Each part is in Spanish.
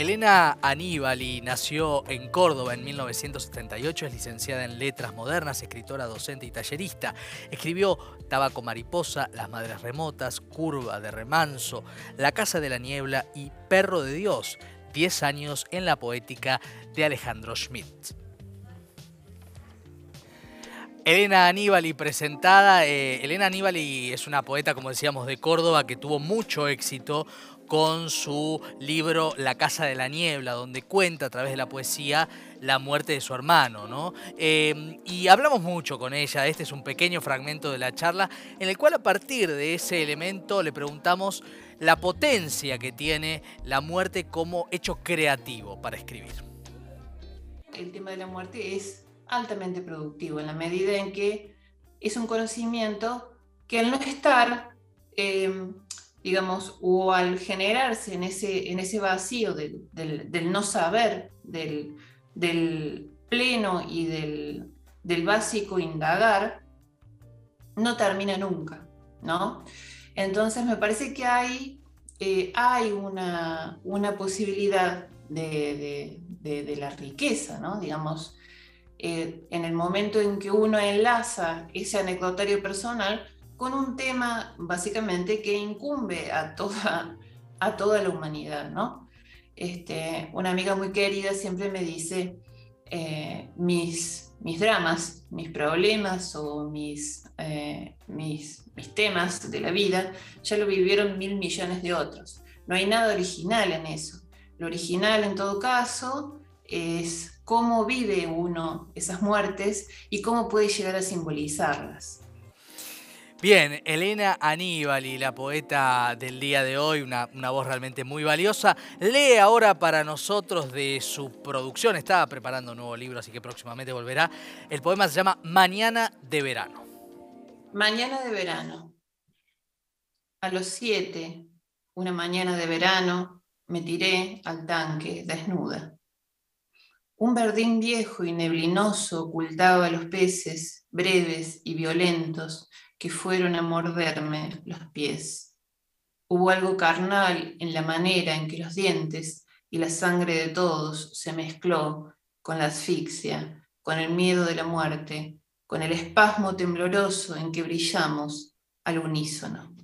Elena Aníbali nació en Córdoba en 1978, es licenciada en Letras Modernas, escritora, docente y tallerista. Escribió Tabaco Mariposa, Las Madres Remotas, Curva de Remanso, La Casa de la Niebla y Perro de Dios, 10 años en la poética de Alejandro Schmidt. Elena Aníbali presentada. Eh, Elena Aníbali es una poeta, como decíamos, de Córdoba que tuvo mucho éxito con su libro La Casa de la Niebla, donde cuenta a través de la poesía la muerte de su hermano. ¿no? Eh, y hablamos mucho con ella, este es un pequeño fragmento de la charla, en el cual a partir de ese elemento le preguntamos la potencia que tiene la muerte como hecho creativo para escribir. El tema de la muerte es altamente productivo en la medida en que es un conocimiento que al no estar... Eh, digamos, o al generarse en ese, en ese vacío del, no saber, del, pleno y del, básico indagar, no termina nunca, ¿no? Entonces me parece que hay, eh, hay una, posibilidad de, la riqueza, ¿no? Digamos, eh, en el momento en que uno enlaza ese anecdotario personal, con un tema básicamente que incumbe a toda, a toda la humanidad, ¿no? Este, una amiga muy querida siempre me dice, eh, mis, mis dramas, mis problemas o mis, eh, mis, mis temas de la vida ya lo vivieron mil millones de otros. No hay nada original en eso. Lo original en todo caso es cómo vive uno esas muertes y cómo puede llegar a simbolizarlas. Bien, Elena Aníbali, la poeta del día de hoy, una, voz realmente muy valiosa, lee ahora para nosotros de su producción, estaba preparando un nuevo libro, así que próximamente volverá. El poema se llama Mañana de Verano. Mañana de verano. A los siete, una mañana de verano, me tiré al tanque desnuda. Un verdín viejo y neblinoso ocultaba los peces, breves y violentos, que fueron a morderme los pies. Hubo algo carnal en la manera en que los dientes y la sangre de todos se mezcló con la asfixia, con el miedo de la muerte, con el espasmo tembloroso en que brillamos al unísono.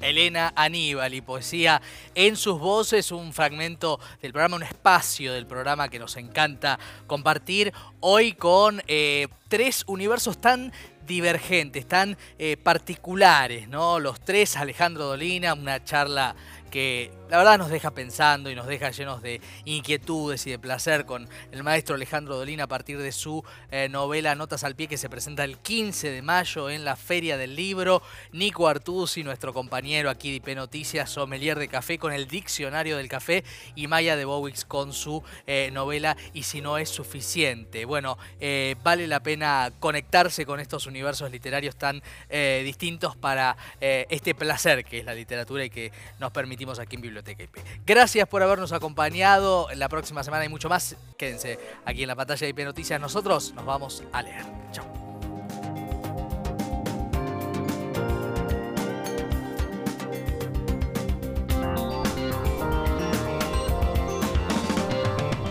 Elena Aníbal y poesía en sus voces, un fragmento del programa, un espacio del programa que nos encanta compartir hoy con eh, tres universos tan divergentes, tan eh, particulares, ¿no? Los tres, Alejandro Dolina, una charla que la verdad nos deja pensando y nos deja llenos de inquietudes y de placer con el maestro Alejandro Dolina a partir de su eh, novela Notas al Pie que se presenta el 15 de mayo en la Feria del Libro. Nico Artusi, nuestro compañero aquí de IP Noticias, sommelier de café con el Diccionario del Café y Maya de Bowix con su eh, novela Y si no es suficiente. Bueno, eh, vale la pena conectarse con estos universos literarios tan distintos para este placer que es la literatura y que nos aquí en Biblioteca. Gracias por habernos acompañado. La próxima semana hay mucho más. Quédense aquí en la pantalla de IP Noticias. Nosotros nos vamos a leer. Chao.